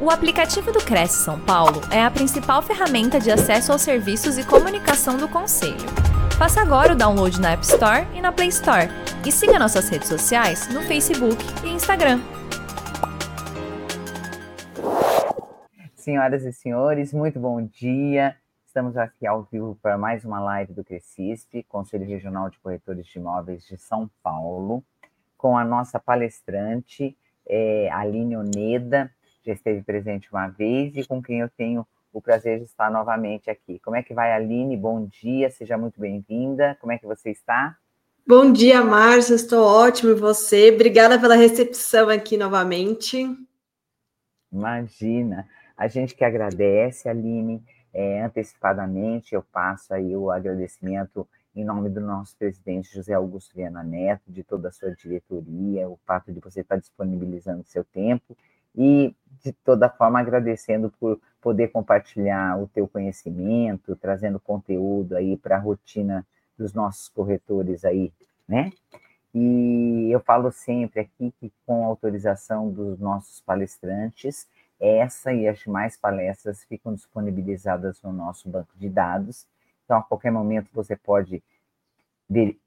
O aplicativo do Cresce São Paulo é a principal ferramenta de acesso aos serviços e comunicação do Conselho. Faça agora o download na App Store e na Play Store. E siga nossas redes sociais no Facebook e Instagram. Senhoras e senhores, muito bom dia. Estamos aqui ao vivo para mais uma live do Crescisp, Conselho Regional de Corretores de Imóveis de São Paulo, com a nossa palestrante, é, Aline Oneda, já esteve presente uma vez e com quem eu tenho o prazer de estar novamente aqui. Como é que vai, Aline? Bom dia, seja muito bem-vinda. Como é que você está? Bom dia, Márcia, estou ótimo e você? Obrigada pela recepção aqui novamente. Imagina, a gente que agradece, Aline, é, antecipadamente eu passo aí o agradecimento em nome do nosso presidente José Augusto Viana Neto, de toda a sua diretoria, o fato de você estar disponibilizando seu tempo e de toda forma agradecendo por poder compartilhar o teu conhecimento, trazendo conteúdo aí para a rotina dos nossos corretores aí, né? E eu falo sempre aqui que com autorização dos nossos palestrantes, essa e as demais palestras ficam disponibilizadas no nosso banco de dados. Então, a qualquer momento você pode ver,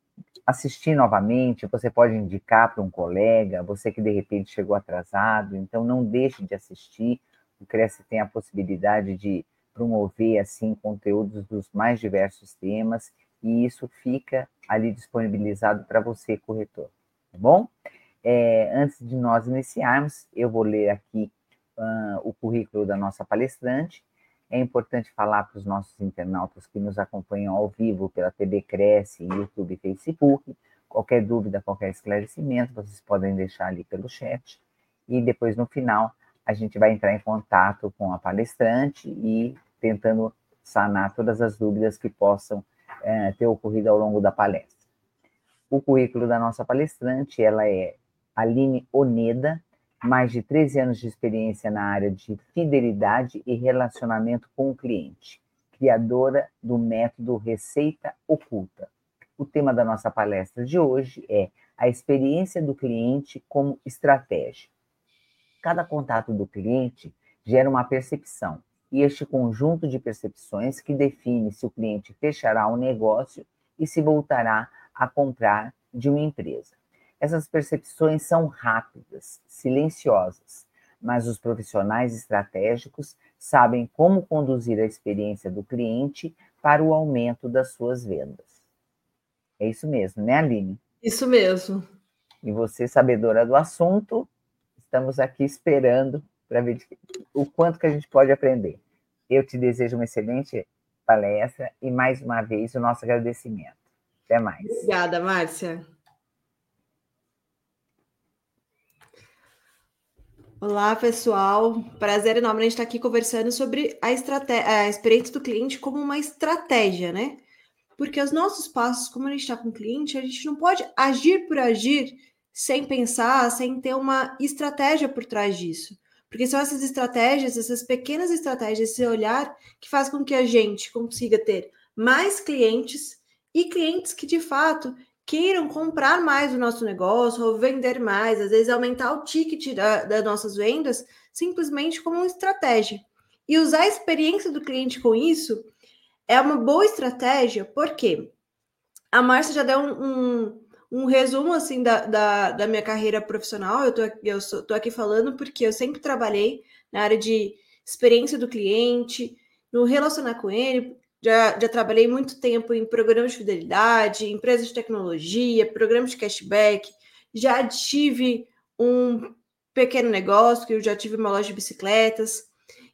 assistir novamente, você pode indicar para um colega, você que de repente chegou atrasado, então não deixe de assistir. O Cresce tem a possibilidade de promover assim conteúdos dos mais diversos temas e isso fica ali disponibilizado para você, corretor, tá bom? É, antes de nós iniciarmos, eu vou ler aqui uh, o currículo da nossa palestrante é importante falar para os nossos internautas que nos acompanham ao vivo pela TV Cresce, YouTube e Facebook. Qualquer dúvida, qualquer esclarecimento, vocês podem deixar ali pelo chat. E depois, no final, a gente vai entrar em contato com a palestrante e tentando sanar todas as dúvidas que possam é, ter ocorrido ao longo da palestra. O currículo da nossa palestrante, ela é Aline Oneda, mais de 13 anos de experiência na área de fidelidade e relacionamento com o cliente, criadora do método Receita Oculta. O tema da nossa palestra de hoje é a experiência do cliente como estratégia. Cada contato do cliente gera uma percepção, e este conjunto de percepções que define se o cliente fechará o um negócio e se voltará a comprar de uma empresa. Essas percepções são rápidas, silenciosas, mas os profissionais estratégicos sabem como conduzir a experiência do cliente para o aumento das suas vendas. É isso mesmo, né, Aline? Isso mesmo. E você, sabedora do assunto, estamos aqui esperando para ver o quanto que a gente pode aprender. Eu te desejo uma excelente palestra e, mais uma vez, o nosso agradecimento. Até mais. Obrigada, Márcia. Olá, pessoal. Prazer enorme a gente estar aqui conversando sobre a, a experiência do cliente como uma estratégia, né? Porque os nossos passos, como a gente está com o cliente, a gente não pode agir por agir sem pensar, sem ter uma estratégia por trás disso. Porque são essas estratégias, essas pequenas estratégias, esse olhar que faz com que a gente consiga ter mais clientes e clientes que de fato queiram comprar mais o nosso negócio ou vender mais, às vezes aumentar o ticket da, das nossas vendas, simplesmente como uma estratégia. E usar a experiência do cliente com isso é uma boa estratégia, porque a Márcia já deu um, um, um resumo assim da, da, da, minha carreira profissional. Eu tô, eu tô aqui falando porque eu sempre trabalhei na área de experiência do cliente, no relacionar com ele, já, já trabalhei muito tempo em programas de fidelidade, empresas de tecnologia, programas de cashback. Já tive um pequeno negócio, que eu já tive uma loja de bicicletas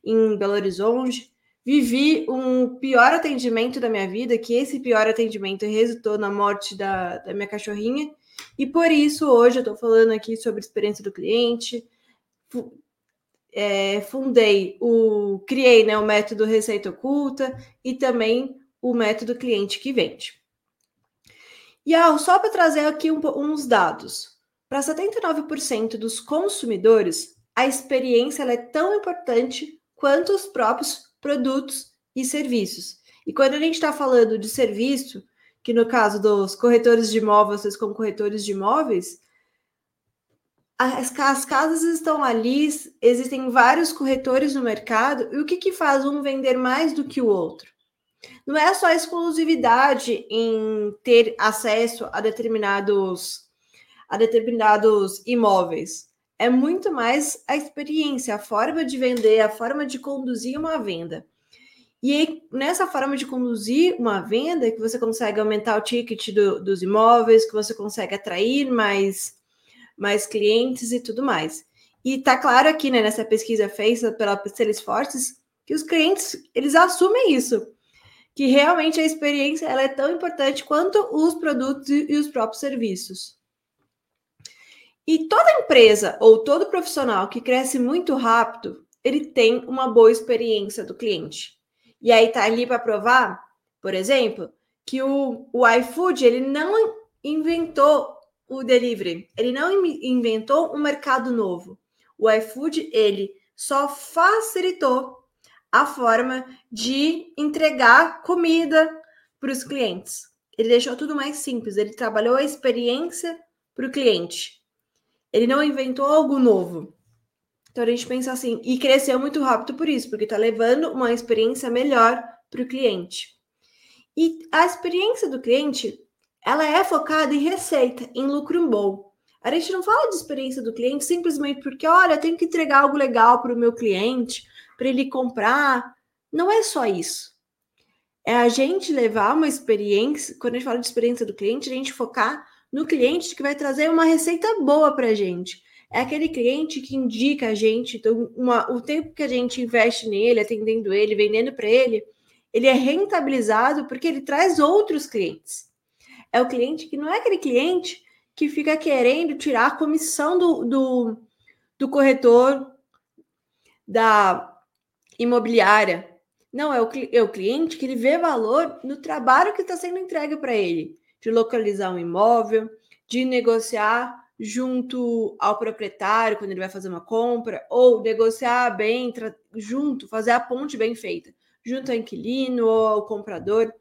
em Belo Horizonte. Vivi um pior atendimento da minha vida, que esse pior atendimento resultou na morte da, da minha cachorrinha. E por isso, hoje eu estou falando aqui sobre experiência do cliente, é, fundei o criei né, o método receita oculta e também o método cliente que vende. E ah, só para trazer aqui um, uns dados, para 79% dos consumidores, a experiência é tão importante quanto os próprios produtos e serviços. E quando a gente está falando de serviço, que no caso dos corretores de imóveis, vocês como corretores de imóveis, as, as casas estão ali, existem vários corretores no mercado, e o que, que faz um vender mais do que o outro? Não é só exclusividade em ter acesso a determinados, a determinados imóveis. É muito mais a experiência, a forma de vender, a forma de conduzir uma venda. E aí, nessa forma de conduzir uma venda, que você consegue aumentar o ticket do, dos imóveis, que você consegue atrair mais mais clientes e tudo mais. E tá claro aqui, né, nessa pesquisa feita pela Salesforce, que os clientes, eles assumem isso, que realmente a experiência ela é tão importante quanto os produtos e os próprios serviços. E toda empresa ou todo profissional que cresce muito rápido, ele tem uma boa experiência do cliente. E aí tá ali para provar, por exemplo, que o, o iFood ele não inventou o delivery. Ele não inventou um mercado novo. O iFood, ele só facilitou a forma de entregar comida para os clientes. Ele deixou tudo mais simples, ele trabalhou a experiência para o cliente. Ele não inventou algo novo. Então a gente pensa assim, e cresceu muito rápido por isso, porque está levando uma experiência melhor para o cliente. E a experiência do cliente ela é focada em receita, em lucro bom. A gente não fala de experiência do cliente simplesmente porque, olha, eu tenho que entregar algo legal para o meu cliente, para ele comprar. Não é só isso. É a gente levar uma experiência, quando a gente fala de experiência do cliente, a gente focar no cliente que vai trazer uma receita boa para a gente. É aquele cliente que indica a gente, então, uma, o tempo que a gente investe nele, atendendo ele, vendendo para ele, ele é rentabilizado porque ele traz outros clientes. É o cliente que não é aquele cliente que fica querendo tirar a comissão do, do, do corretor da imobiliária. Não, é o, é o cliente que ele vê valor no trabalho que está sendo entregue para ele, de localizar um imóvel, de negociar junto ao proprietário quando ele vai fazer uma compra, ou negociar bem junto, fazer a ponte bem feita, junto ao inquilino ou ao comprador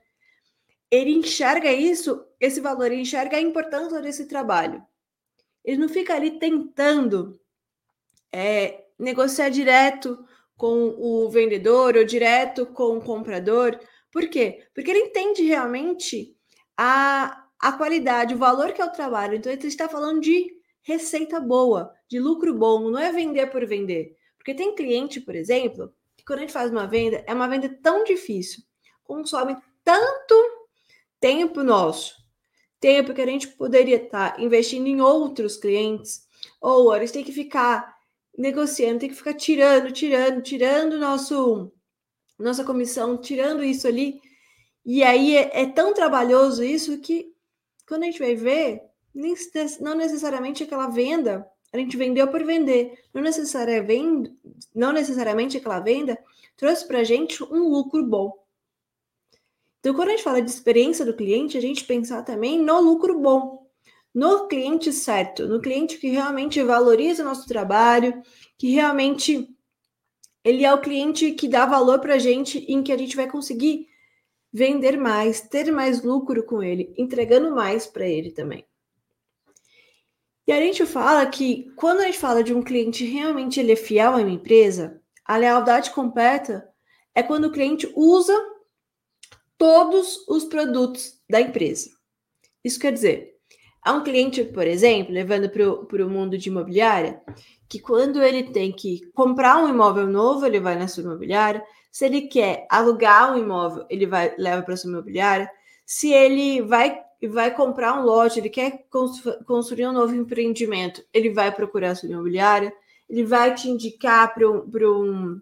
ele enxerga isso, esse valor, enxerga a importância desse trabalho. Ele não fica ali tentando é, negociar direto com o vendedor ou direto com o comprador. Por quê? Porque ele entende realmente a, a qualidade, o valor que é o trabalho. Então, ele está falando de receita boa, de lucro bom, não é vender por vender. Porque tem cliente, por exemplo, que quando a gente faz uma venda, é uma venda tão difícil, consome tanto tempo nosso, tempo que a gente poderia estar investindo em outros clientes, ou eles têm que ficar negociando, tem que ficar tirando, tirando, tirando nosso nossa comissão, tirando isso ali. E aí é, é tão trabalhoso isso que quando a gente vai ver, não necessariamente aquela venda, a gente vendeu por vender, não necessariamente, não necessariamente aquela venda trouxe para a gente um lucro bom. Então, quando a gente fala de experiência do cliente, a gente pensar também no lucro bom, no cliente certo, no cliente que realmente valoriza o nosso trabalho, que realmente ele é o cliente que dá valor para a gente, em que a gente vai conseguir vender mais, ter mais lucro com ele, entregando mais para ele também. E a gente fala que quando a gente fala de um cliente realmente ele é fiel a uma empresa, a lealdade completa é quando o cliente usa todos os produtos da empresa. Isso quer dizer, há um cliente, por exemplo, levando para o mundo de imobiliária, que quando ele tem que comprar um imóvel novo, ele vai na sua imobiliária. Se ele quer alugar um imóvel, ele vai leva para sua imobiliária. Se ele vai vai comprar um lote, ele quer construir um novo empreendimento, ele vai procurar a sua imobiliária. Ele vai te indicar para um, um,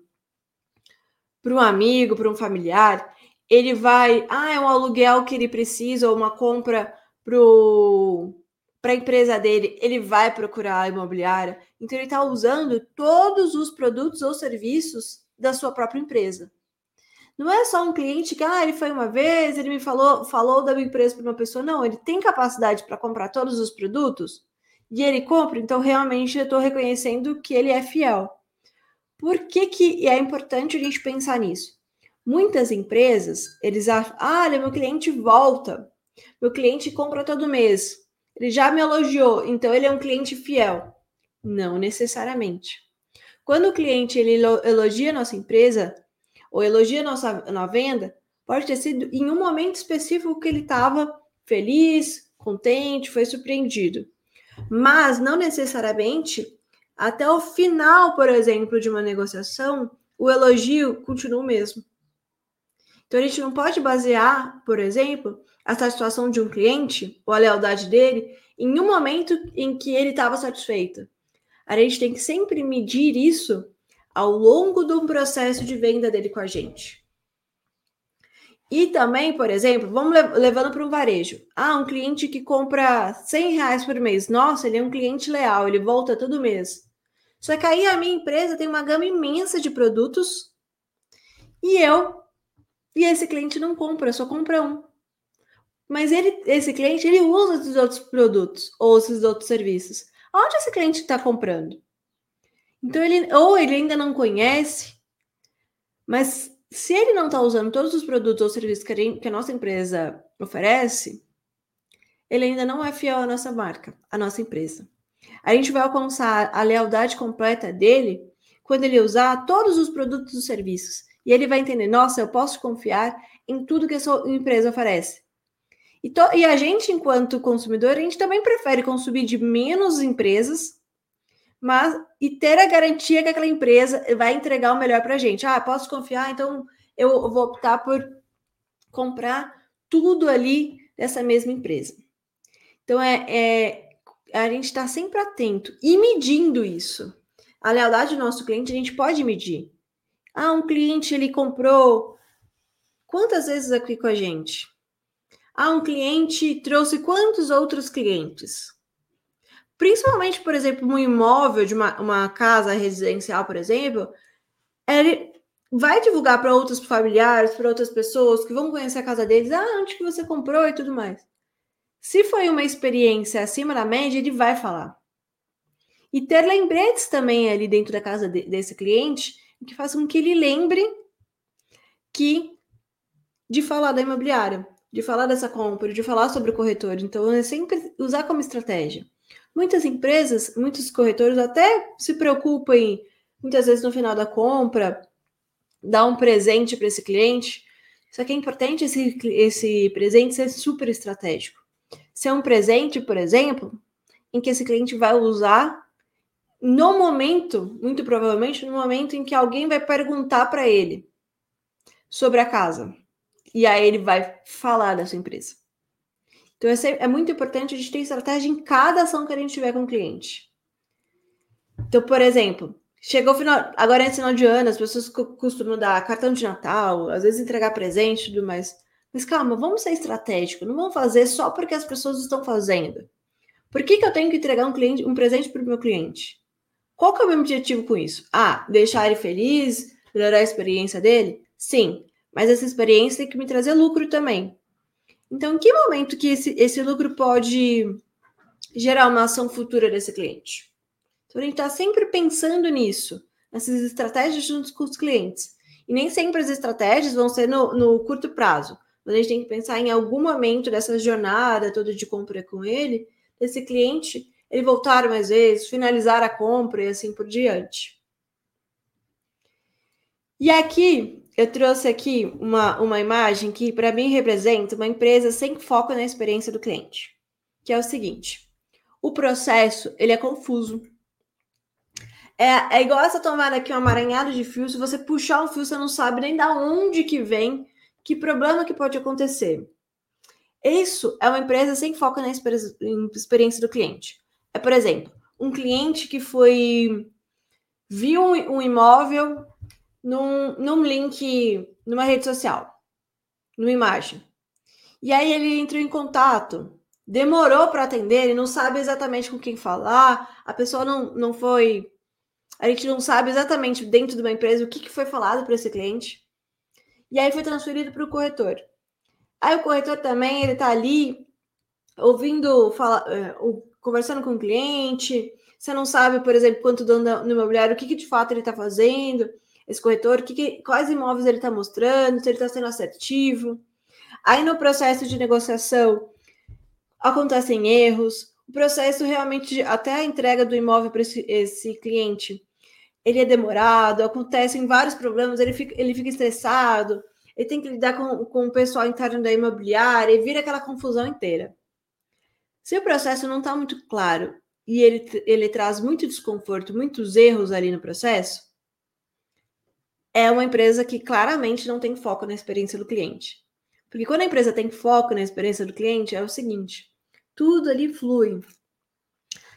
um amigo, para um familiar ele vai, ah, é um aluguel que ele precisa, ou uma compra para a empresa dele, ele vai procurar a imobiliária. Então, ele está usando todos os produtos ou serviços da sua própria empresa. Não é só um cliente que, ah, ele foi uma vez, ele me falou, falou da minha empresa para uma pessoa. Não, ele tem capacidade para comprar todos os produtos e ele compra, então realmente eu estou reconhecendo que ele é fiel. Por que, que é importante a gente pensar nisso? Muitas empresas, eles acham, ah, meu cliente volta, meu cliente compra todo mês, ele já me elogiou, então ele é um cliente fiel. Não necessariamente. Quando o cliente ele elogia a nossa empresa ou elogia a nossa na venda, pode ter sido em um momento específico que ele estava feliz, contente, foi surpreendido. Mas não necessariamente até o final, por exemplo, de uma negociação, o elogio continua o mesmo. Então a gente não pode basear, por exemplo, a satisfação de um cliente ou a lealdade dele em um momento em que ele estava satisfeito. A gente tem que sempre medir isso ao longo do processo de venda dele com a gente. E também, por exemplo, vamos levando para um varejo. Ah, um cliente que compra 100 reais por mês. Nossa, ele é um cliente leal, ele volta todo mês. Só que aí a minha empresa tem uma gama imensa de produtos e eu e esse cliente não compra, só compra um. Mas ele, esse cliente, ele usa esses outros produtos ou esses outros serviços. Onde esse cliente está comprando? Então ele ou ele ainda não conhece, mas se ele não está usando todos os produtos ou serviços que a nossa empresa oferece, ele ainda não é fiel à nossa marca, à nossa empresa. A gente vai alcançar a lealdade completa dele quando ele usar todos os produtos e serviços. E ele vai entender: nossa, eu posso confiar em tudo que a sua empresa oferece. E, to, e a gente, enquanto consumidor, a gente também prefere consumir de menos empresas, mas e ter a garantia que aquela empresa vai entregar o melhor para a gente. Ah, posso confiar, então eu vou optar por comprar tudo ali dessa mesma empresa. Então é, é a gente está sempre atento e medindo isso. A lealdade do nosso cliente a gente pode medir. Ah, um cliente ele comprou quantas vezes aqui com a gente? Ah, um cliente trouxe quantos outros clientes? Principalmente, por exemplo, um imóvel de uma, uma casa residencial, por exemplo, ele vai divulgar para outros familiares, para outras pessoas que vão conhecer a casa deles, ah, onde que você comprou e tudo mais. Se foi uma experiência acima da média, ele vai falar. E ter lembretes também ali dentro da casa de, desse cliente, que façam com que ele lembre que de falar da imobiliária de falar dessa compra, de falar sobre o corretor. Então, é sempre usar como estratégia. Muitas empresas, muitos corretores até se preocupam em, muitas vezes no final da compra, dar um presente para esse cliente. Só que é importante esse, esse presente ser super estratégico. Ser um presente, por exemplo, em que esse cliente vai usar no momento, muito provavelmente, no momento em que alguém vai perguntar para ele sobre a casa e aí ele vai falar da sua empresa. Então é, é muito importante a gente ter estratégia em cada ação que a gente tiver com o cliente. Então, por exemplo, chegou o final, agora é final de ano, as pessoas costumam dar cartão de Natal, às vezes entregar presente tudo mais. Mas calma, vamos ser estratégico, não vamos fazer só porque as pessoas estão fazendo. Por que, que eu tenho que entregar um, cliente, um presente para o meu cliente? Qual que é o meu objetivo com isso? Ah, deixar ele feliz, melhorar a experiência dele? Sim, mas essa experiência tem que me trazer lucro também. Então, em que momento que esse, esse lucro pode gerar uma ação futura desse cliente? Então, a gente está sempre pensando nisso, nessas estratégias junto com os clientes. E nem sempre as estratégias vão ser no, no curto prazo. Mas a gente tem que pensar em algum momento dessa jornada toda de compra com ele, desse cliente, ele voltar mais vezes, finalizar a compra e assim por diante. E aqui eu trouxe aqui uma, uma imagem que, para mim, representa uma empresa sem foco na experiência do cliente, que é o seguinte: o processo ele é confuso. É, é igual essa tomada aqui, um amaranhado de fio. Se você puxar um fio, você não sabe nem da onde que vem, que problema que pode acontecer. Isso é uma empresa sem foco na experiência do cliente. É, por exemplo, um cliente que foi viu um imóvel num, num link, numa rede social, numa imagem. E aí ele entrou em contato, demorou para atender, ele não sabe exatamente com quem falar, a pessoa não, não foi. A gente não sabe exatamente dentro de uma empresa o que, que foi falado para esse cliente. E aí foi transferido para o corretor. Aí o corretor também, ele está ali ouvindo, fala, é, conversando com o cliente. Você não sabe, por exemplo, quanto dono no imobiliário, o que, que de fato ele está fazendo esse corretor, que, que, quais imóveis ele está mostrando, se ele está sendo assertivo. Aí no processo de negociação acontecem erros, o processo realmente, até a entrega do imóvel para esse, esse cliente, ele é demorado, acontecem vários problemas, ele fica, ele fica estressado, ele tem que lidar com, com o pessoal interno da imobiliária e vira aquela confusão inteira. Se o processo não está muito claro e ele, ele traz muito desconforto, muitos erros ali no processo, é uma empresa que claramente não tem foco na experiência do cliente. Porque quando a empresa tem foco na experiência do cliente, é o seguinte: tudo ali flui.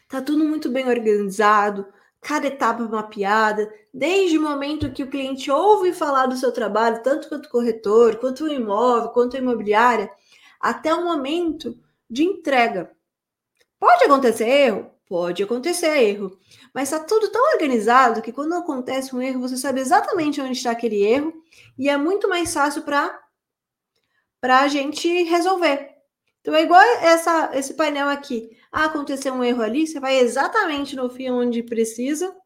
Tá tudo muito bem organizado, cada etapa mapeada, desde o momento que o cliente ouve falar do seu trabalho, tanto quanto corretor, quanto o imóvel, quanto a imobiliária, até o momento de entrega. Pode acontecer erro? Pode acontecer erro, mas está tudo tão organizado que quando acontece um erro, você sabe exatamente onde está aquele erro e é muito mais fácil para a gente resolver. Então é igual essa, esse painel aqui. Ah, aconteceu um erro ali, você vai exatamente no fio onde precisa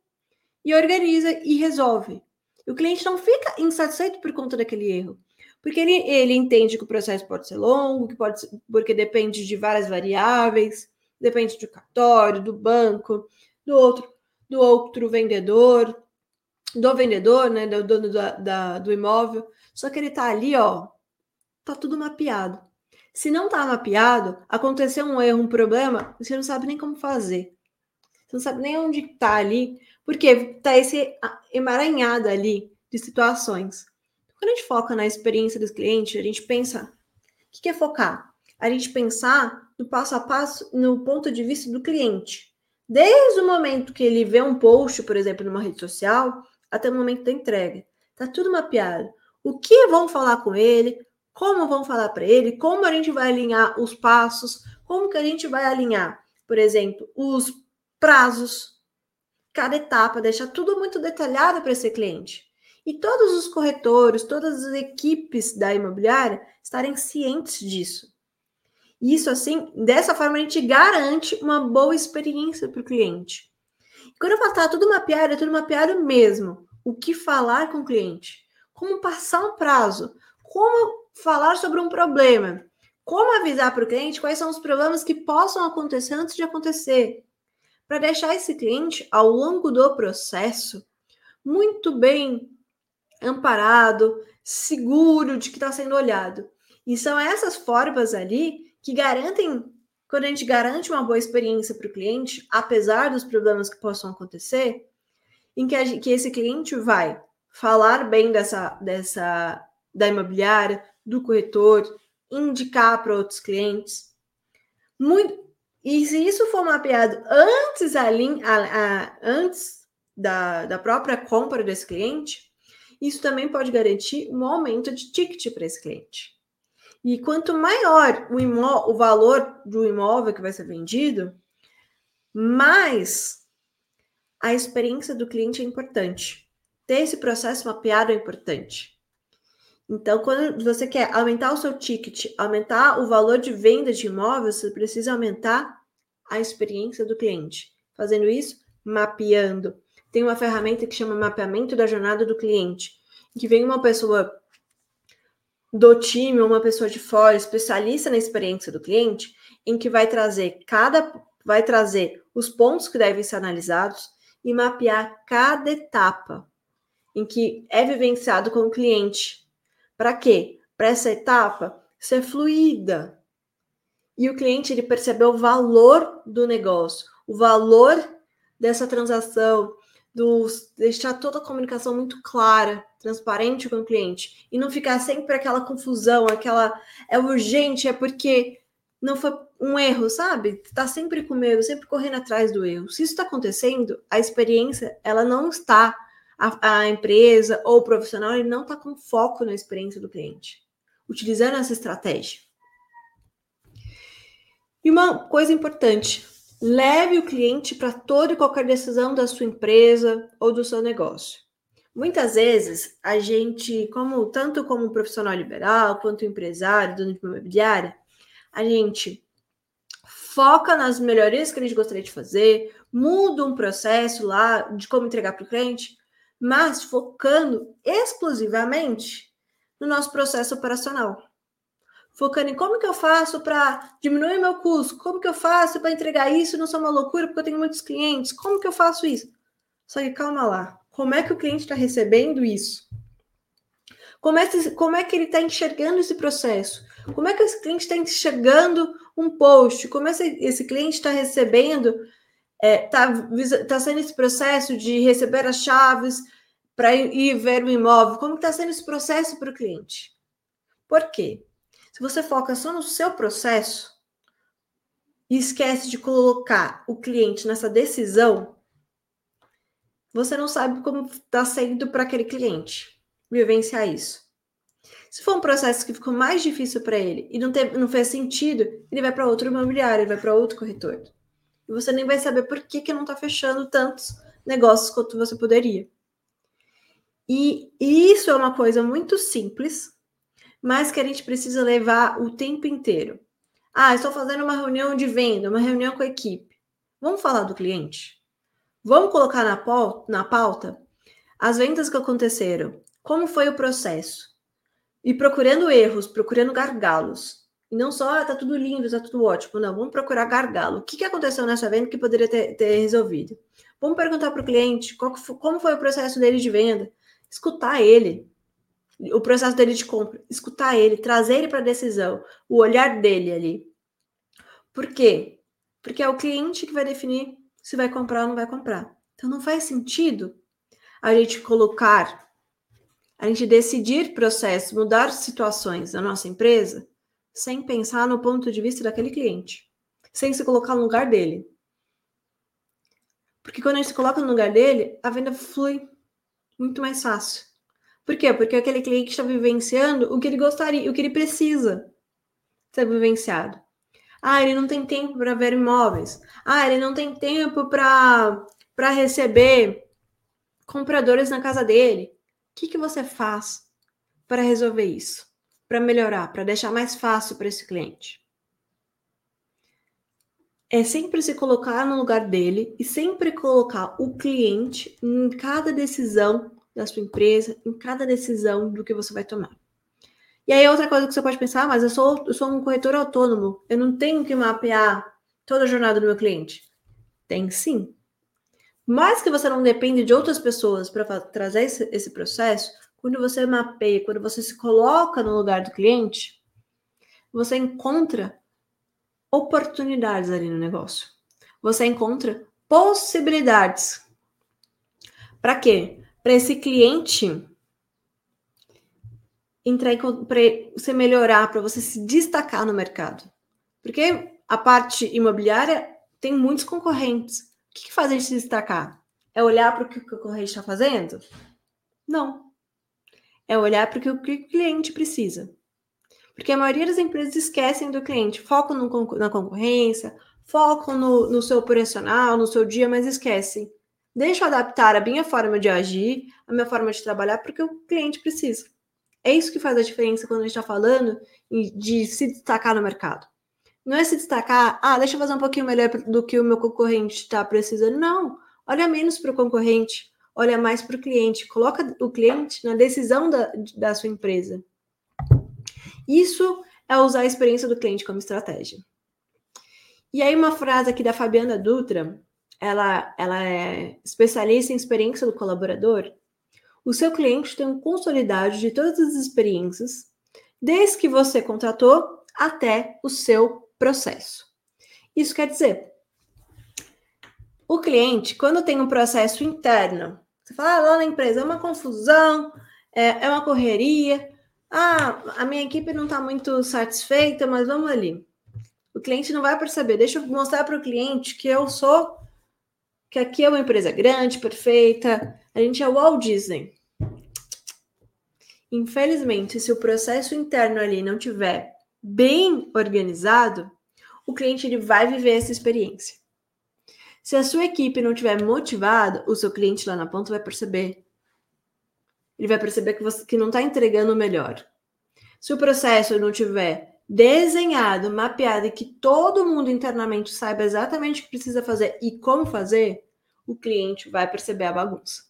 e organiza e resolve. E o cliente não fica insatisfeito por conta daquele erro, porque ele, ele entende que o processo pode ser longo, que pode ser, porque depende de várias variáveis, depende do cartório, do banco, do outro, do outro vendedor, do vendedor, né, do dono da, da, do imóvel. Só que ele tá ali, ó, tá tudo mapeado. Se não tá mapeado, aconteceu um erro, um problema, você não sabe nem como fazer. Você não sabe nem onde tá ali, porque tá esse emaranhado ali de situações. Quando a gente foca na experiência dos clientes, a gente pensa, o que é focar? A gente pensar no passo a passo, no ponto de vista do cliente. Desde o momento que ele vê um post, por exemplo, numa rede social, até o momento da entrega. Tá tudo mapeado. O que vão falar com ele, como vão falar para ele, como a gente vai alinhar os passos, como que a gente vai alinhar, por exemplo, os prazos, cada etapa, deixar tudo muito detalhado para esse cliente. E todos os corretores, todas as equipes da imobiliária estarem cientes disso. Isso, assim, dessa forma a gente garante uma boa experiência para o cliente. Quando eu falo, tá tudo mapeado, é tudo mapeado mesmo. O que falar com o cliente? Como passar um prazo? Como falar sobre um problema? Como avisar para o cliente quais são os problemas que possam acontecer antes de acontecer? Para deixar esse cliente, ao longo do processo, muito bem amparado, seguro de que está sendo olhado. E são essas formas ali que garantem, quando a gente garante uma boa experiência para o cliente, apesar dos problemas que possam acontecer, em que, a, que esse cliente vai falar bem dessa, dessa da imobiliária, do corretor, indicar para outros clientes. Muito, e se isso for mapeado antes, a, a, antes da, da própria compra desse cliente, isso também pode garantir um aumento de ticket para esse cliente. E quanto maior o, imó o valor do imóvel que vai ser vendido, mais a experiência do cliente é importante. Ter esse processo mapeado é importante. Então, quando você quer aumentar o seu ticket, aumentar o valor de venda de imóvel, você precisa aumentar a experiência do cliente. Fazendo isso, mapeando. Tem uma ferramenta que chama mapeamento da jornada do cliente, que vem uma pessoa do time, uma pessoa de fora, especialista na experiência do cliente, em que vai trazer cada vai trazer os pontos que devem ser analisados e mapear cada etapa em que é vivenciado com o cliente. Para quê? Para essa etapa ser fluida. E o cliente ele percebeu o valor do negócio, o valor dessa transação, do deixar toda a comunicação muito clara, transparente com o cliente e não ficar sempre aquela confusão, aquela é urgente, é porque não foi um erro, sabe? Tá sempre com medo, sempre correndo atrás do erro. Se isso está acontecendo, a experiência ela não está a, a empresa ou o profissional ele não está com foco na experiência do cliente, utilizando essa estratégia. E uma coisa importante, Leve o cliente para toda e qualquer decisão da sua empresa ou do seu negócio. Muitas vezes, a gente, como tanto como profissional liberal, quanto empresário, dono de imobiliária, a gente foca nas melhorias que a gente gostaria de fazer, muda um processo lá de como entregar para o cliente, mas focando exclusivamente no nosso processo operacional. focando em como que eu faço para diminuir meu custo, como que eu faço para entregar isso, não sou uma loucura porque eu tenho muitos clientes, como que eu faço isso? Só que calma lá, como é que o cliente está recebendo isso? Como é, que, como é que ele está enxergando esse processo? Como é que esse cliente está enxergando um post? Como esse, esse cliente está recebendo, está é, tá, tá sendo esse processo de receber as chaves para ir, ir ver o imóvel? Como está sendo esse processo para o cliente? Por quê? Se você foca só no seu processo e esquece de colocar o cliente nessa decisão, você não sabe como está sendo para aquele cliente vivenciar isso. Se for um processo que ficou mais difícil para ele e não, teve, não fez sentido, ele vai para outro imobiliário, ele vai para outro corretor. E você nem vai saber por que, que não está fechando tantos negócios quanto você poderia. E isso é uma coisa muito simples, mas que a gente precisa levar o tempo inteiro. Ah, estou fazendo uma reunião de venda, uma reunião com a equipe. Vamos falar do cliente? Vamos colocar na pauta, na pauta as vendas que aconteceram, como foi o processo? E procurando erros, procurando gargalos. E não só, ah, tá tudo lindo, tá tudo ótimo. Não, vamos procurar gargalo. O que, que aconteceu nessa venda que poderia ter, ter resolvido? Vamos perguntar para o cliente qual, como foi o processo dele de venda. Escutar ele o processo dele de compra, escutar ele, trazer ele para a decisão, o olhar dele ali. Por quê? Porque é o cliente que vai definir se vai comprar ou não vai comprar. Então não faz sentido a gente colocar, a gente decidir processos, mudar situações na nossa empresa sem pensar no ponto de vista daquele cliente, sem se colocar no lugar dele. Porque quando a gente se coloca no lugar dele, a venda flui muito mais fácil. Por quê? Porque aquele cliente está vivenciando o que ele gostaria, o que ele precisa ser vivenciado. Ah, ele não tem tempo para ver imóveis. Ah, ele não tem tempo para receber compradores na casa dele. O que, que você faz para resolver isso? Para melhorar, para deixar mais fácil para esse cliente? É sempre se colocar no lugar dele e sempre colocar o cliente em cada decisão da sua empresa, em cada decisão do que você vai tomar. E aí, outra coisa que você pode pensar, ah, mas eu sou, eu sou um corretor autônomo, eu não tenho que mapear toda a jornada do meu cliente. Tem sim. Mas que você não depende de outras pessoas para trazer esse, esse processo, quando você mapeia, quando você se coloca no lugar do cliente, você encontra oportunidades ali no negócio. Você encontra possibilidades. Para quê? para esse cliente entrar para você melhorar, para você se destacar no mercado. Porque a parte imobiliária tem muitos concorrentes. O que, que faz a gente se destacar? É olhar para o que o concorrente está fazendo? Não. É olhar para o que o cliente precisa. Porque a maioria das empresas esquecem do cliente, focam no, na concorrência, focam no, no seu operacional, no seu dia, mas esquecem Deixa eu adaptar a minha forma de agir, a minha forma de trabalhar, porque o cliente precisa. É isso que faz a diferença quando a gente está falando de se destacar no mercado. Não é se destacar, ah, deixa eu fazer um pouquinho melhor do que o meu concorrente está precisando. Não, olha menos para o concorrente, olha mais para o cliente. Coloca o cliente na decisão da, da sua empresa. Isso é usar a experiência do cliente como estratégia. E aí, uma frase aqui da Fabiana Dutra, ela, ela é especialista em experiência do colaborador, o seu cliente tem um consolidado de todas as experiências, desde que você contratou até o seu processo. Isso quer dizer, o cliente, quando tem um processo interno, você fala, ah, lá na empresa é uma confusão, é, é uma correria, ah, a minha equipe não está muito satisfeita, mas vamos ali. O cliente não vai perceber. Deixa eu mostrar para o cliente que eu sou que aqui é uma empresa grande, perfeita, a gente é Walt Disney. Infelizmente, se o processo interno ali não tiver bem organizado, o cliente ele vai viver essa experiência. Se a sua equipe não tiver motivada, o seu cliente lá na ponta vai perceber. Ele vai perceber que você que não está entregando o melhor. Se o processo não tiver desenhado, mapeado e que todo mundo internamente saiba exatamente o que precisa fazer e como fazer, o cliente vai perceber a bagunça.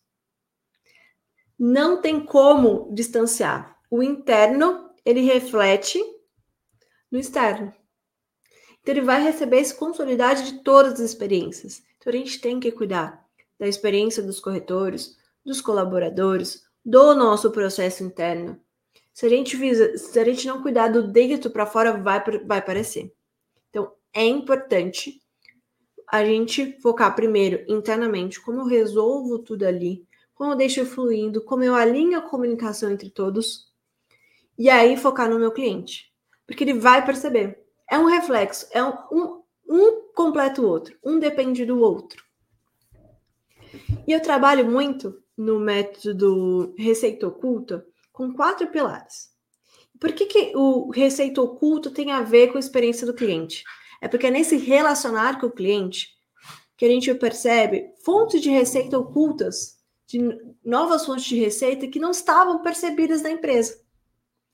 Não tem como distanciar. O interno, ele reflete no externo. Então, ele vai receber esse consolidado de todas as experiências. Então, a gente tem que cuidar da experiência dos corretores, dos colaboradores, do nosso processo interno. Se a gente, visa, se a gente não cuidar do dentro para fora, vai, vai aparecer. Então, é importante a gente focar primeiro internamente, como eu resolvo tudo ali, como eu deixo fluindo, como eu alinho a comunicação entre todos, e aí focar no meu cliente. Porque ele vai perceber. É um reflexo, é um, um, um completa o outro, um depende do outro. E eu trabalho muito no método receita oculta com quatro pilares. Por que, que o receita oculto tem a ver com a experiência do cliente? É porque é nesse relacionar com o cliente que a gente percebe fontes de receita ocultas, de novas fontes de receita que não estavam percebidas na empresa.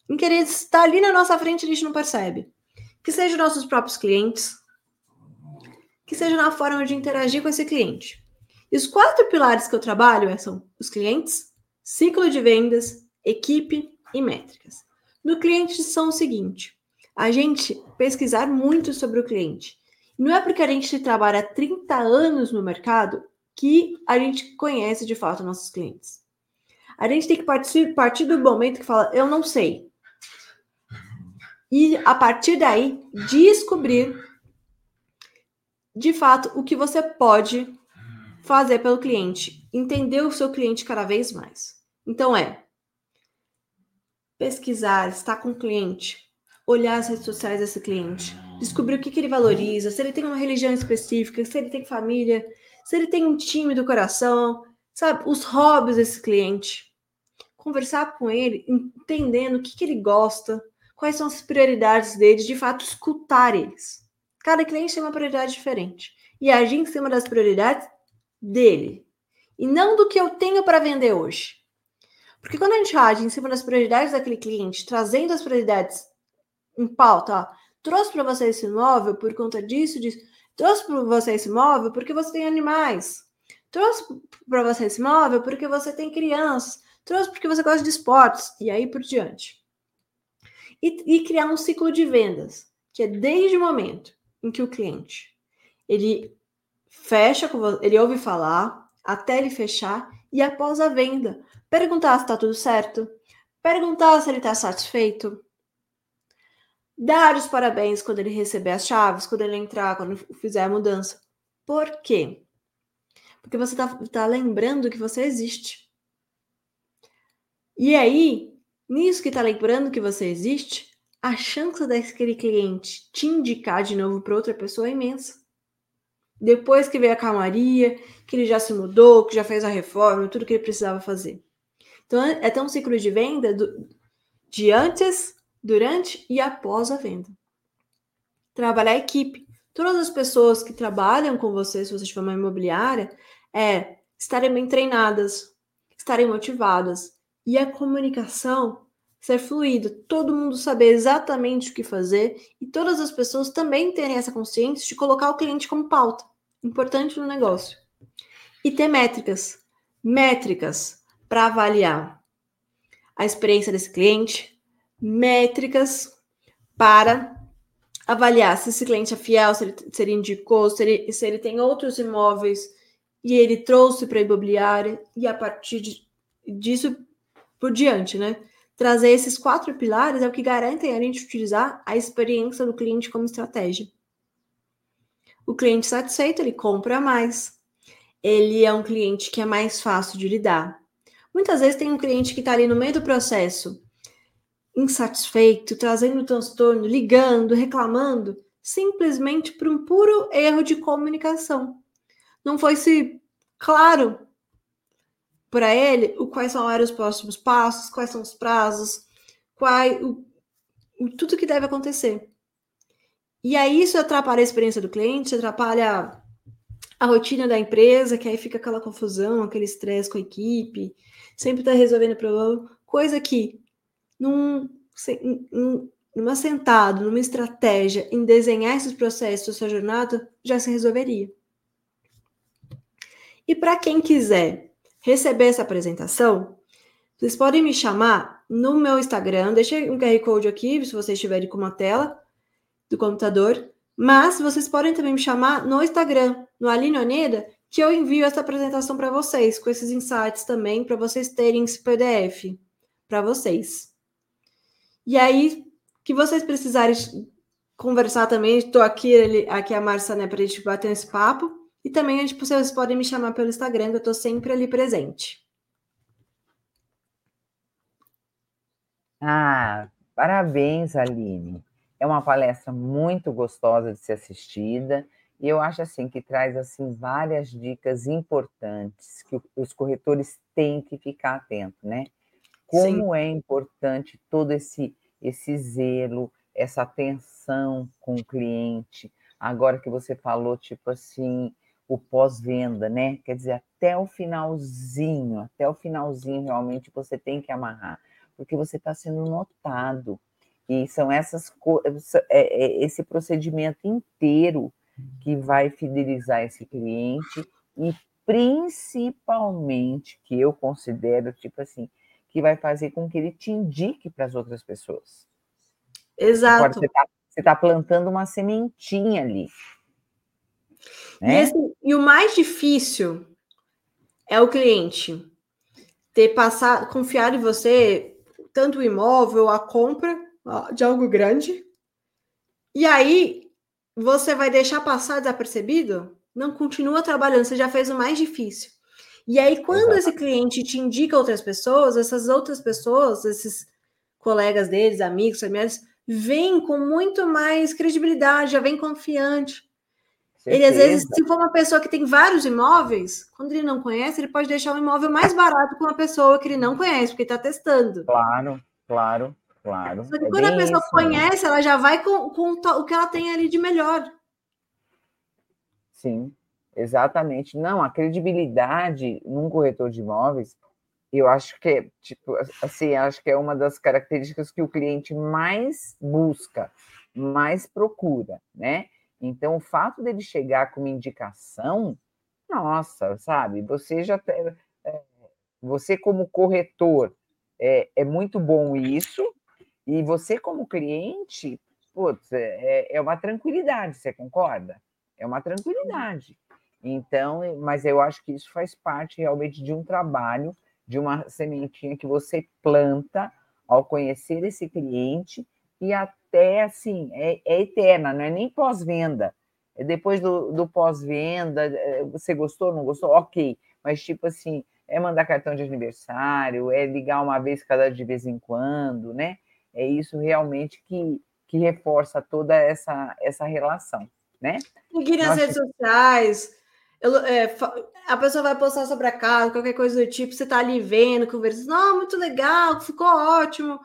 Em querer estar ali na nossa frente, a gente não percebe. Que sejam nossos próprios clientes, que seja na forma de interagir com esse cliente. E os quatro pilares que eu trabalho são os clientes, ciclo de vendas, equipe e métricas. No cliente são o seguinte: a gente pesquisar muito sobre o cliente. Não é porque a gente trabalha 30 anos no mercado que a gente conhece de fato nossos clientes. A gente tem que partir, partir do momento que fala, eu não sei. E a partir daí, descobrir de fato o que você pode fazer pelo cliente, entender o seu cliente cada vez mais. Então é pesquisar, estar com o cliente, olhar as redes sociais desse cliente, descobrir o que, que ele valoriza, se ele tem uma religião específica, se ele tem família, se ele tem um time do coração, sabe, os hobbies desse cliente. Conversar com ele, entendendo o que, que ele gosta, quais são as prioridades dele, de fato escutar eles. Cada cliente tem uma prioridade diferente. E agir em cima das prioridades dele. E não do que eu tenho para vender hoje. Porque quando a gente age em cima das prioridades daquele cliente, trazendo as prioridades em pauta, ó, trouxe para você esse imóvel por conta disso, disso, trouxe para você esse imóvel porque você tem animais, trouxe para você esse imóvel porque você tem crianças, trouxe porque você gosta de esportes, e aí por diante. E, e criar um ciclo de vendas, que é desde o momento em que o cliente ele fecha ele ouve falar até ele fechar e após a venda, perguntar se está tudo certo, perguntar se ele está satisfeito, dar os parabéns quando ele receber as chaves, quando ele entrar, quando fizer a mudança. Por quê? Porque você está tá lembrando que você existe. E aí, nisso que está lembrando que você existe, a chance daquele cliente te indicar de novo para outra pessoa é imensa. Depois que veio a calmaria, que ele já se mudou, que já fez a reforma, tudo que ele precisava fazer. Então, é até um ciclo de venda do, de antes, durante e após a venda. Trabalhar a equipe. Todas as pessoas que trabalham com você, se você tiver uma imobiliária, é estarem bem treinadas, estarem motivadas e a comunicação ser fluida, todo mundo saber exatamente o que fazer e todas as pessoas também terem essa consciência de colocar o cliente como pauta, importante no negócio. E ter métricas, métricas para avaliar a experiência desse cliente, métricas para avaliar se esse cliente é fiel, se ele, se ele indicou, se ele, se ele tem outros imóveis e ele trouxe para a imobiliária e a partir de, disso por diante, né? Trazer esses quatro pilares é o que garante a gente utilizar a experiência do cliente como estratégia. O cliente satisfeito, ele compra mais. Ele é um cliente que é mais fácil de lidar. Muitas vezes tem um cliente que está ali no meio do processo, insatisfeito, trazendo transtorno, ligando, reclamando, simplesmente por um puro erro de comunicação. Não foi se claro para ele o quais são os próximos passos, quais são os prazos, o, o, tudo que deve acontecer. E aí isso atrapalha a experiência do cliente, atrapalha a rotina da empresa, que aí fica aquela confusão, aquele estresse com a equipe, sempre está resolvendo problema, coisa que num, num, numa numa estratégia, em desenhar esses processos, essa jornada, já se resolveria. E para quem quiser receber essa apresentação, vocês podem me chamar no meu Instagram. Deixei um QR Code aqui, se vocês estiverem com uma tela. do computador, mas vocês podem também me chamar no Instagram, no Aline Oneda, que eu envio essa apresentação para vocês, com esses insights também, para vocês terem esse PDF para vocês. E aí, que vocês precisarem conversar também, estou aqui, aqui a Marcia, né, para a gente bater esse papo. E também gente, vocês podem me chamar pelo Instagram, que eu estou sempre ali presente. Ah, parabéns, Aline. É uma palestra muito gostosa de ser assistida e eu acho assim que traz assim várias dicas importantes que os corretores têm que ficar atentos, né? Como Sim. é importante todo esse esse zelo, essa atenção com o cliente. Agora que você falou, tipo assim, o pós-venda, né? Quer dizer, até o finalzinho, até o finalzinho realmente você tem que amarrar, porque você está sendo notado. E são essas é, é esse procedimento inteiro que vai fidelizar esse cliente e principalmente que eu considero tipo assim que vai fazer com que ele te indique para as outras pessoas. Exato. Você está tá plantando uma sementinha ali. Né? E, assim, e o mais difícil é o cliente ter passado, confiar em você, tanto o imóvel, a compra de algo grande, e aí você vai deixar passar desapercebido? Não continua trabalhando, você já fez o mais difícil. E aí, quando Exato. esse cliente te indica outras pessoas, essas outras pessoas, esses colegas deles, amigos, familiares, vêm com muito mais credibilidade, já vem confiante. Ele, às vezes, se for uma pessoa que tem vários imóveis, quando ele não conhece, ele pode deixar o imóvel mais barato com uma pessoa que ele não conhece, porque está testando. Claro, claro. Claro. Só que é quando a pessoa isso, conhece, né? ela já vai com, com o que ela tem ali de melhor. Sim, exatamente. Não, a credibilidade num corretor de imóveis, eu acho que é, tipo, assim, acho que é uma das características que o cliente mais busca, mais procura, né? Então, o fato dele chegar com uma indicação, nossa, sabe, você já é, você como corretor, é, é muito bom isso, e você, como cliente, putz, é, é uma tranquilidade, você concorda? É uma tranquilidade. Então, mas eu acho que isso faz parte realmente de um trabalho, de uma sementinha que você planta ao conhecer esse cliente e até assim, é, é eterna, não é nem pós-venda. É depois do, do pós-venda, é, você gostou, não gostou? Ok. Mas, tipo assim, é mandar cartão de aniversário, é ligar uma vez cada de vez em quando, né? é isso realmente que, que reforça toda essa, essa relação, né? Seguir nas redes sociais, eu, é, a pessoa vai postar sobre a casa, qualquer coisa do tipo, você está ali vendo, conversando, não, muito legal, ficou ótimo.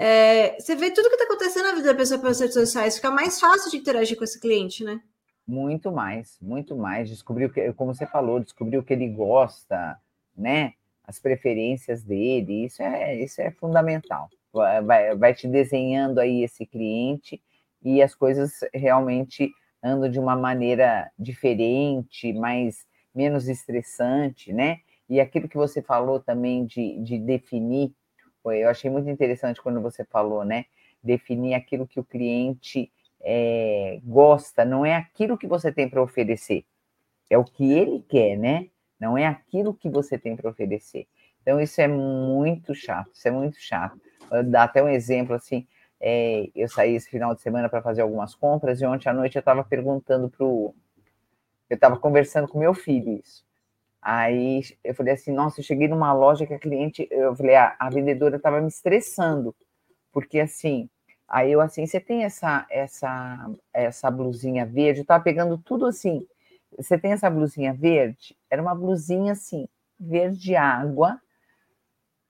É, você vê tudo que está acontecendo na vida da pessoa pelas redes sociais, fica mais fácil de interagir com esse cliente, né? Muito mais, muito mais. Descobrir o que, como você falou, descobrir o que ele gosta, né? As preferências dele, isso é, isso é fundamental vai, vai te desenhando aí esse cliente e as coisas realmente andam de uma maneira diferente, mais menos estressante, né? E aquilo que você falou também de, de definir, foi, eu achei muito interessante quando você falou, né? Definir aquilo que o cliente é, gosta, não é aquilo que você tem para oferecer, é o que ele quer, né? Não é aquilo que você tem para oferecer. Então, isso é muito chato, isso é muito chato dar até um exemplo assim. É, eu saí esse final de semana para fazer algumas compras e ontem à noite eu estava perguntando para o. Eu estava conversando com meu filho isso. Aí eu falei assim: nossa, eu cheguei numa loja que a cliente. Eu falei: a vendedora estava me estressando, porque assim. Aí eu assim, você tem essa essa essa blusinha verde? Eu estava pegando tudo assim. Você tem essa blusinha verde? Era uma blusinha assim, verde água,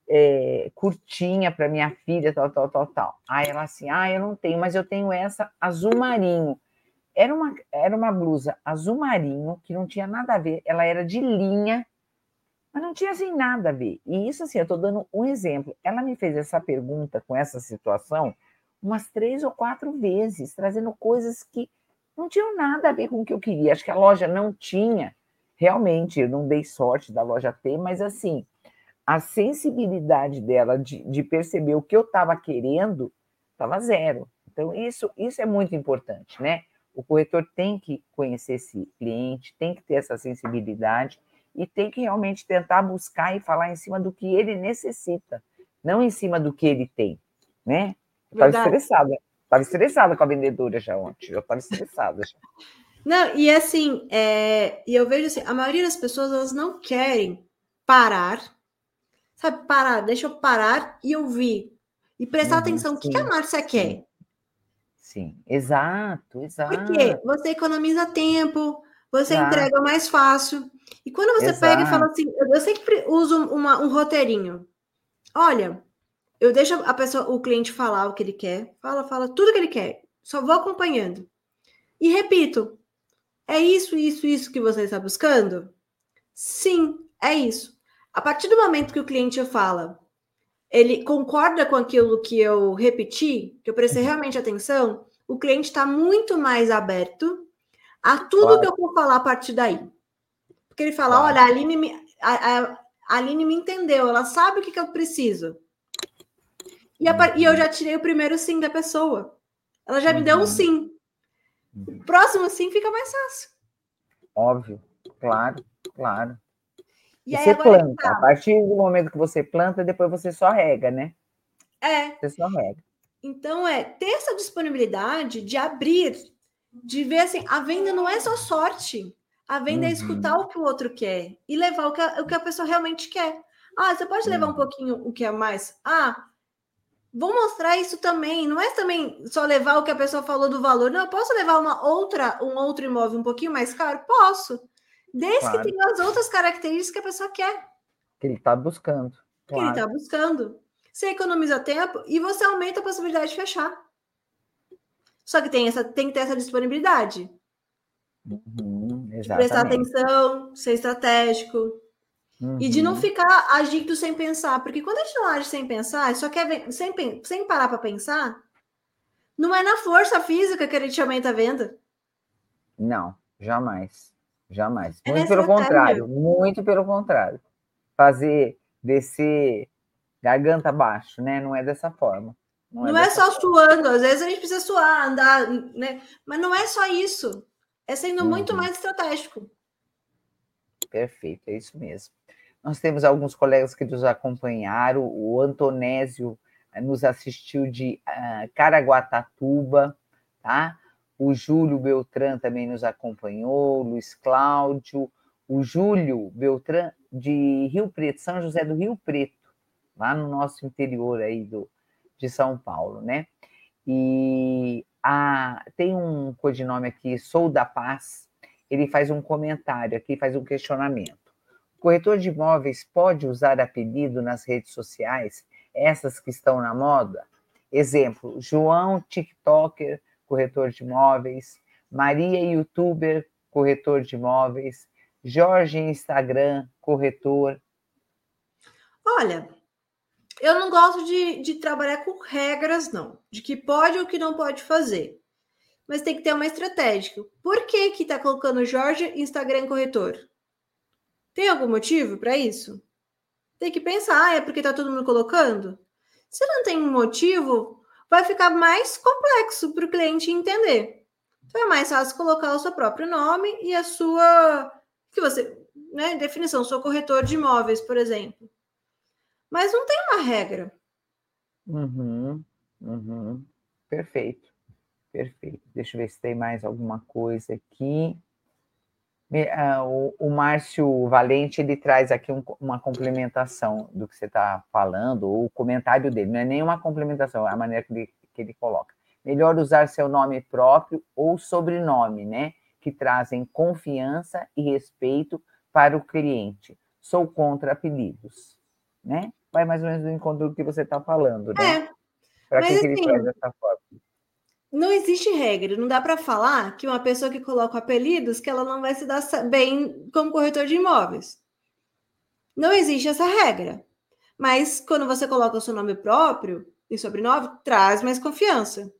é, curtinha para minha filha, tal, tal, tal, tal. Aí ela assim, ah, eu não tenho, mas eu tenho essa azul marinho. Era uma, era uma blusa azul marinho que não tinha nada a ver, ela era de linha, mas não tinha assim nada a ver. E isso assim, eu estou dando um exemplo. Ela me fez essa pergunta com essa situação umas três ou quatro vezes, trazendo coisas que não tinham nada a ver com o que eu queria. Acho que a loja não tinha. Realmente, eu não dei sorte da loja ter, mas assim, a sensibilidade dela de, de perceber o que eu estava querendo estava zero. Então, isso, isso é muito importante, né? O corretor tem que conhecer esse cliente, tem que ter essa sensibilidade e tem que realmente tentar buscar e falar em cima do que ele necessita, não em cima do que ele tem, né? Estava estressada, estava estressada com a vendedora já ontem, eu estava estressada já. Não, e assim, é, e eu vejo assim, a maioria das pessoas elas não querem parar, sabe, parar, deixa eu parar e ouvir e prestar uhum, atenção. Sim, o que, a Márcia quer? Sim, exato, exato. Porque você economiza tempo, você exato. entrega mais fácil. E quando você exato. pega e fala assim, eu sempre uso uma, um roteirinho. Olha, eu deixo a pessoa, o cliente falar o que ele quer, fala, fala tudo que ele quer. Só vou acompanhando. E repito, é isso, isso, isso que você está buscando? Sim, é isso. A partir do momento que o cliente fala, ele concorda com aquilo que eu repeti, que eu prestei uhum. realmente atenção, o cliente está muito mais aberto a tudo claro. que eu vou falar a partir daí. Porque ele fala: claro. olha, a Aline, me, a, a, Aline me entendeu, ela sabe o que, que eu preciso. E, a, e, eu uhum. já tirei o primeiro sim da pessoa. Ela já me deu um uhum. sim. O próximo sim fica mais fácil. Óbvio, claro, claro. E você planta. Tá. A partir do momento que você planta, depois você só rega, né? É. Você só rega. Então, é ter essa disponibilidade de abrir, de ver assim, a venda não é só sorte. A venda uhum. é escutar o que o outro quer e levar o que a, o que a pessoa realmente quer. Ah, você pode levar um uhum. pouquinho o que é mais? Ah, vou mostrar isso também. Não é também só levar o que a pessoa falou do valor. Não, eu posso levar uma outra, um outro imóvel um pouquinho mais caro? Posso. Desde claro. que tenha as outras características que a pessoa quer. Que ele está buscando. Claro. Que ele está buscando. Você economiza tempo e você aumenta a possibilidade de fechar. Só que tem, essa, tem que ter essa disponibilidade. Uhum, de prestar atenção, ser estratégico. Uhum. E de não uhum. ficar agindo sem pensar. Porque quando a gente não age sem pensar, só quer sem, sem parar para pensar, não é na força física que a gente aumenta a venda. Não, jamais. Jamais. É muito pelo contrário, muito pelo contrário. Fazer descer garganta abaixo, né? Não é dessa forma. Não, é não é, é só forma. suando, às vezes a gente precisa suar, andar, né? Mas não é só isso. É sendo uhum. muito mais estratégico. Perfeito, é isso mesmo. Nós temos alguns colegas que nos acompanharam. O Antonésio eh, nos assistiu de uh, Caraguatatuba, tá? O Júlio Beltrán também nos acompanhou, Luiz Cláudio, o Júlio Beltrán de Rio Preto, São José do Rio Preto, lá no nosso interior aí do, de São Paulo, né? E a, tem um codinome aqui, Sou da Paz, ele faz um comentário aqui, faz um questionamento. Corretor de imóveis pode usar apelido nas redes sociais, essas que estão na moda? Exemplo, João TikToker corretor de imóveis, Maria, youtuber, corretor de imóveis, Jorge, Instagram, corretor. Olha, eu não gosto de, de trabalhar com regras, não, de que pode ou que não pode fazer. Mas tem que ter uma estratégia. Por que que tá colocando Jorge, Instagram, corretor? Tem algum motivo para isso? Tem que pensar, ah, é porque tá todo mundo colocando? Se não tem um motivo, vai ficar mais complexo para o cliente entender. Então é mais fácil colocar o seu próprio nome e a sua que você, né, definição, sou corretor de imóveis, por exemplo. Mas não tem uma regra. Uhum, uhum. Perfeito, perfeito. Deixa eu ver se tem mais alguma coisa aqui. Ah, o, Márcio Valente ele traz aqui um, uma complementação do que você está falando, ou o comentário dele, não é nenhuma complementação, é a maneira que ele, que ele coloca. Melhor usar seu nome próprio ou sobrenome, né? Que trazem confiança e respeito para o cliente. Sou contra apelidos, né? Vai mais ou menos no encontro do que você está falando, né? É. Para que, assim, ele traz dessa forma? Não existe regra, não dá para falar que uma pessoa que coloca apelidos que ela não vai se dar bem como corretor de imóveis. Não existe essa regra. Mas quando você coloca o seu nome próprio e sobrenome, traz mais confiança.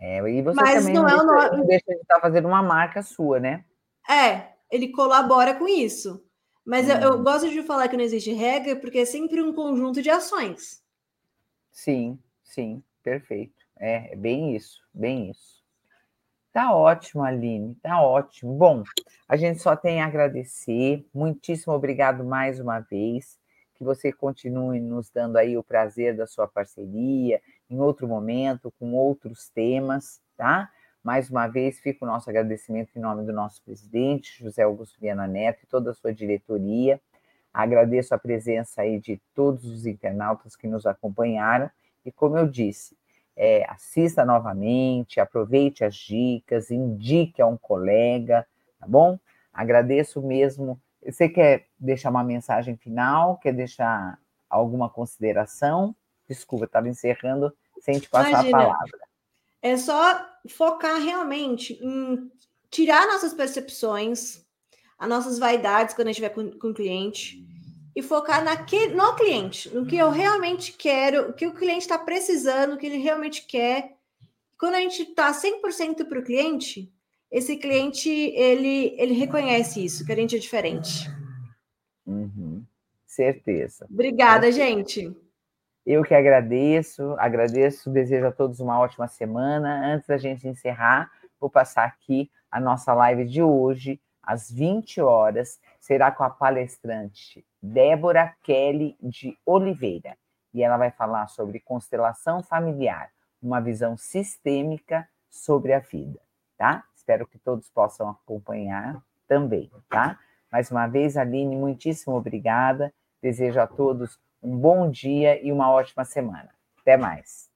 É, e você Mas também não, não, é deixa, nome... não deixa de estar fazendo uma marca sua, né? É, ele colabora com isso. Mas hum. eu, eu uhum. gosto de falar que não existe regra porque é sempre um conjunto de ações. Sim, sim, perfeito. É, é bem isso, bem isso. Tá ótimo, Aline, tá ótimo. Bom, a gente só tem a agradecer. Muitíssimo obrigado mais uma vez. Que você continue nos dando aí o prazer da sua parceria em outro momento, com outros temas, tá? Mais uma vez, fica o nosso agradecimento em nome do nosso presidente, José Augusto Viana Neto, e toda a sua diretoria. Agradeço a presença aí de todos os internautas que nos acompanharam. E como eu disse, é, assista novamente, aproveite as dicas, indique a um colega, tá bom? Agradeço mesmo. Você quer deixar uma mensagem final? Quer deixar alguma consideração? Desculpa, estava encerrando sem te passar Imagina. a palavra. É só focar realmente em tirar nossas percepções, as nossas vaidades quando a gente estiver com, com o cliente e focar naquele, no cliente, no que eu realmente quero, o que o cliente está precisando, o que ele realmente quer. Quando a gente está 100% para o cliente, esse cliente ele, ele reconhece isso, que a gente é diferente. Uhum. Certeza. Obrigada, gente. Eu que agradeço, agradeço, desejo a todos uma ótima semana. Antes da gente encerrar, vou passar aqui a nossa live de hoje, às 20 horas, será com a palestrante Débora Kelly de Oliveira. E ela vai falar sobre constelação familiar, uma visão sistêmica sobre a vida, tá? Espero que todos possam acompanhar também, tá? Mais uma vez, Aline, muitíssimo obrigada. Desejo a todos um bom dia e uma ótima semana. Até mais.